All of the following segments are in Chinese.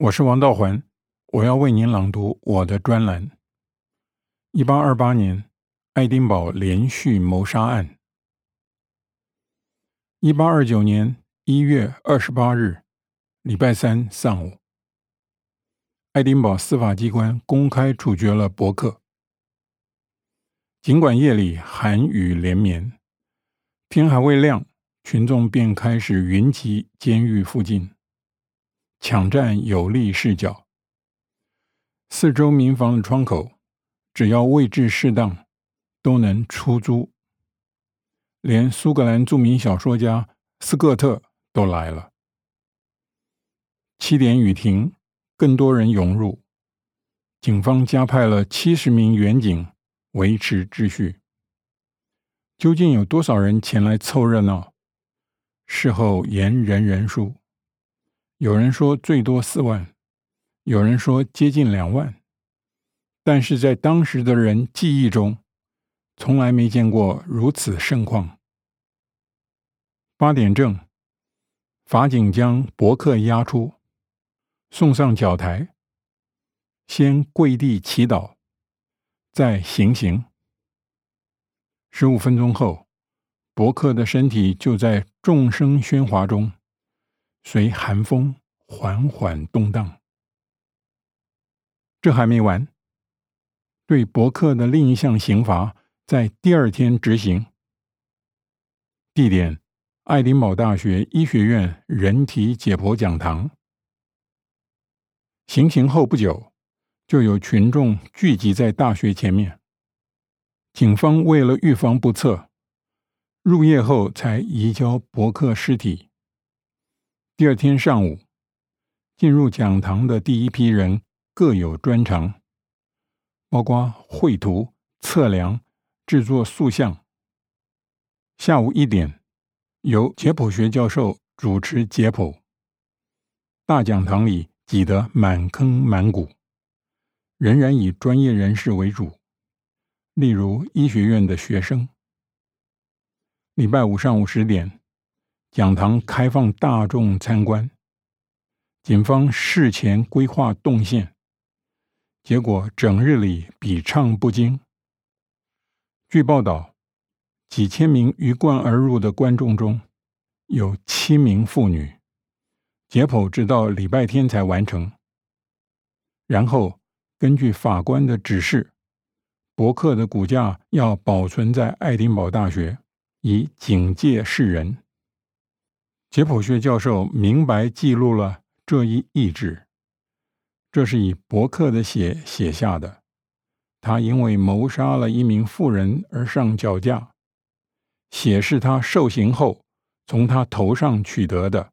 我是王道环，我要为您朗读我的专栏。一八二八年，爱丁堡连续谋杀案。一八二九年一月二十八日，礼拜三上午，爱丁堡司法机关公开处决了伯克。尽管夜里寒雨连绵，天还未亮，群众便开始云集监狱附近。抢占有利视角，四周民房的窗口，只要位置适当，都能出租。连苏格兰著名小说家斯科特都来了。七点雨停，更多人涌入，警方加派了七十名远警维持秩序。究竟有多少人前来凑热闹？事后言人人数。有人说最多四万，有人说接近两万，但是在当时的人记忆中，从来没见过如此盛况。八点正，法警将伯克押出，送上绞台，先跪地祈祷，再行刑。十五分钟后，伯克的身体就在众声喧哗中。随寒风缓缓动荡。这还没完，对伯克的另一项刑罚在第二天执行。地点：爱丁堡大学医学院人体解剖讲堂。行刑后不久，就有群众聚集在大学前面。警方为了预防不测，入夜后才移交伯克尸体。第二天上午，进入讲堂的第一批人各有专长，包括绘图、测量、制作塑像。下午一点，由解剖学教授主持解剖。大讲堂里挤得满坑满谷，仍然以专业人士为主，例如医学院的学生。礼拜五上午十点。讲堂开放大众参观，警方事前规划动线，结果整日里比畅不精。据报道，几千名鱼贯而入的观众中，有七名妇女。解剖直到礼拜天才完成。然后根据法官的指示，伯克的骨架要保存在爱丁堡大学，以警戒世人。解剖学教授明白记录了这一意志，这是以伯克的血写下的。他因为谋杀了一名妇人而上绞架，血是他受刑后从他头上取得的，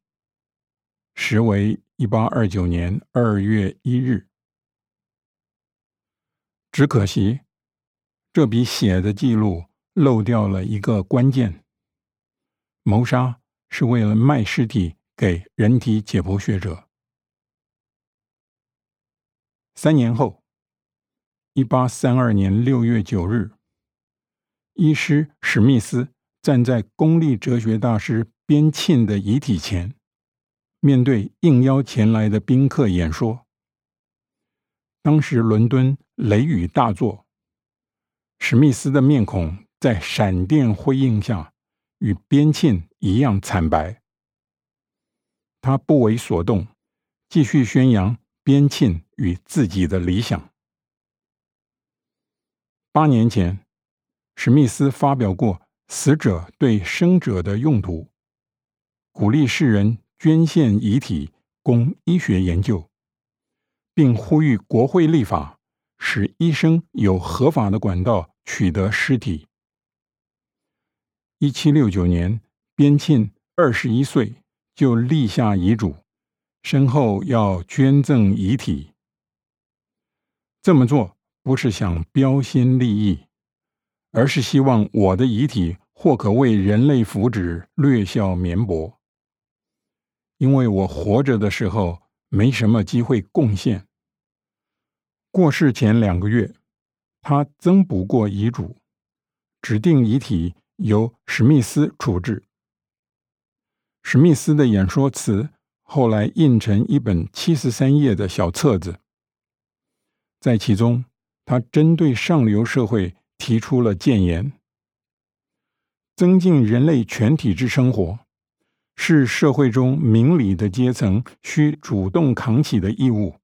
时为一八二九年二月一日。只可惜，这笔血的记录漏掉了一个关键：谋杀。是为了卖尸体给人体解剖学者。三年后，一八三二年六月九日，医师史密斯站在公立哲学大师边沁的遗体前，面对应邀前来的宾客演说。当时伦敦雷雨大作，史密斯的面孔在闪电辉映下。与边沁一样惨白，他不为所动，继续宣扬边沁与自己的理想。八年前，史密斯发表过死者对生者的用途，鼓励世人捐献遗体供医学研究，并呼吁国会立法，使医生有合法的管道取得尸体。一七六九年，边沁二十一岁就立下遗嘱，身后要捐赠遗体。这么做不是想标新立异，而是希望我的遗体或可为人类福祉略效绵薄。因为我活着的时候没什么机会贡献。过世前两个月，他增补过遗嘱，指定遗体。由史密斯处置。史密斯的演说词后来印成一本七十三页的小册子，在其中，他针对上流社会提出了谏言：增进人类全体之生活，是社会中明理的阶层需主动扛起的义务，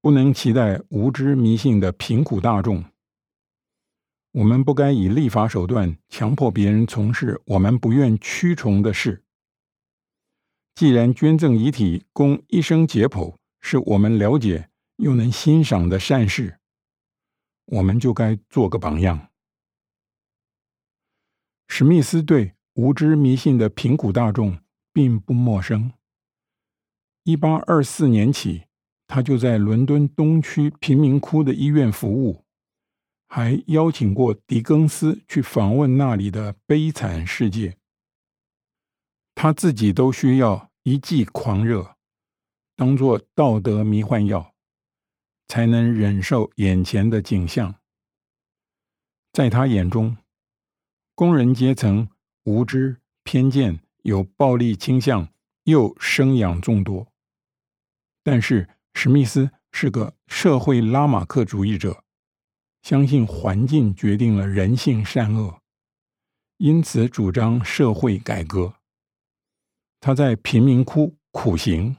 不能期待无知迷信的贫苦大众。我们不该以立法手段强迫别人从事我们不愿驱从的事。既然捐赠遗体供医生解剖是我们了解又能欣赏的善事，我们就该做个榜样。史密斯对无知迷信的贫苦大众并不陌生。一八二四年起，他就在伦敦东区贫民窟的医院服务，还邀请过狄更斯去访问那里的悲惨世界。他自己都需要。一剂狂热，当作道德迷幻药，才能忍受眼前的景象。在他眼中，工人阶层无知、偏见、有暴力倾向，又生养众多。但是史密斯是个社会拉马克主义者，相信环境决定了人性善恶，因此主张社会改革。他在贫民窟苦行，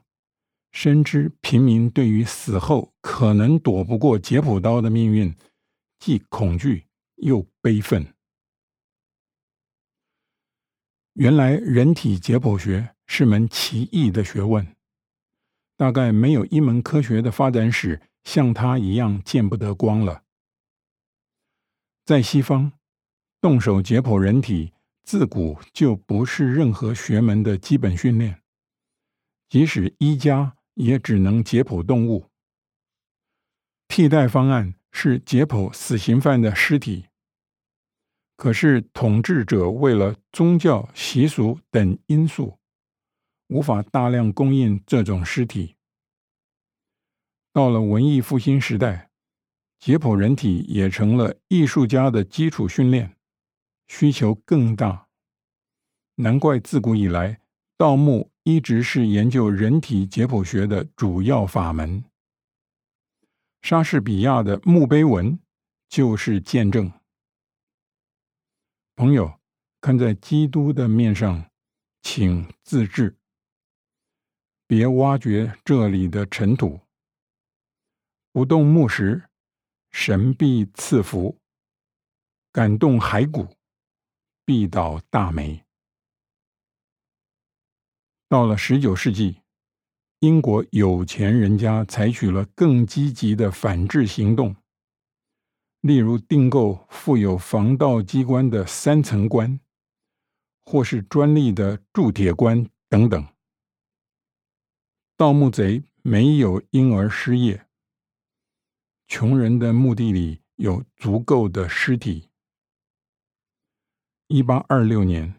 深知贫民对于死后可能躲不过解剖刀的命运，既恐惧又悲愤。原来人体解剖学是门奇异的学问，大概没有一门科学的发展史像它一样见不得光了。在西方，动手解剖人体。自古就不是任何学门的基本训练，即使医家也只能解剖动物。替代方案是解剖死刑犯的尸体。可是统治者为了宗教习俗等因素，无法大量供应这种尸体。到了文艺复兴时代，解剖人体也成了艺术家的基础训练。需求更大，难怪自古以来，盗墓一直是研究人体解剖学的主要法门。莎士比亚的墓碑文就是见证。朋友，看在基督的面上，请自制，别挖掘这里的尘土。不动墓石，神必赐福；感动骸骨。必倒大霉。到了十九世纪，英国有钱人家采取了更积极的反制行动，例如订购附有防盗机关的三层棺，或是专利的铸铁棺等等。盗墓贼没有因而失业，穷人的墓地里有足够的尸体。一八二六年，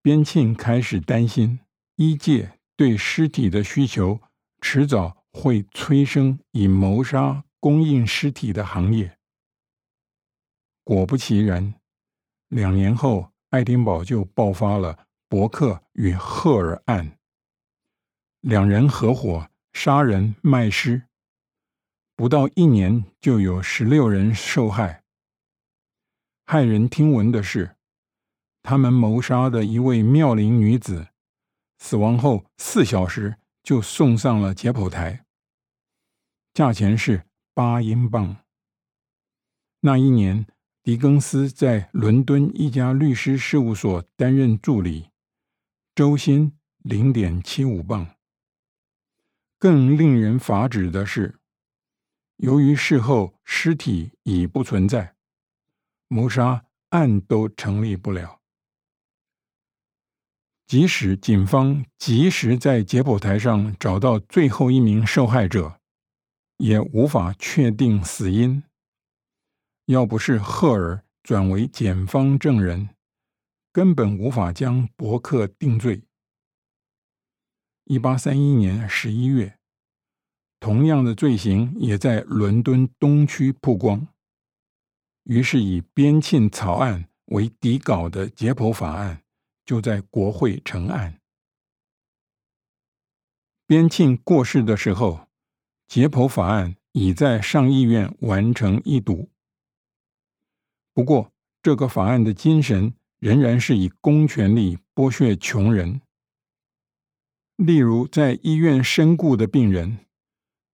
边沁开始担心医界对尸体的需求迟早会催生以谋杀供应尸体的行业。果不其然，两年后，爱丁堡就爆发了伯克与赫尔案，两人合伙杀人卖尸，不到一年就有十六人受害。骇人听闻的是，他们谋杀的一位妙龄女子，死亡后四小时就送上了解剖台，价钱是八英镑。那一年，狄更斯在伦敦一家律师事务所担任助理，周薪零点七五镑。更令人发指的是，由于事后尸体已不存在。谋杀案都成立不了，即使警方及时在解剖台上找到最后一名受害者，也无法确定死因。要不是赫尔转为检方证人，根本无法将伯克定罪。一八三一年十一月，同样的罪行也在伦敦东区曝光。于是，以边沁草案为底稿的解剖法案就在国会成案。边沁过世的时候，解剖法案已在上议院完成一读。不过，这个法案的精神仍然是以公权力剥削穷人。例如，在医院身故的病人，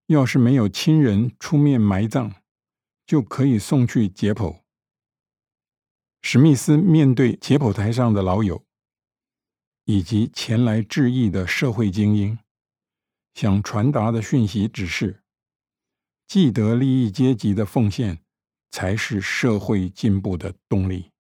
要是没有亲人出面埋葬，就可以送去解剖。史密斯面对解剖台上的老友，以及前来致意的社会精英，想传达的讯息只是：既得利益阶级的奉献才是社会进步的动力。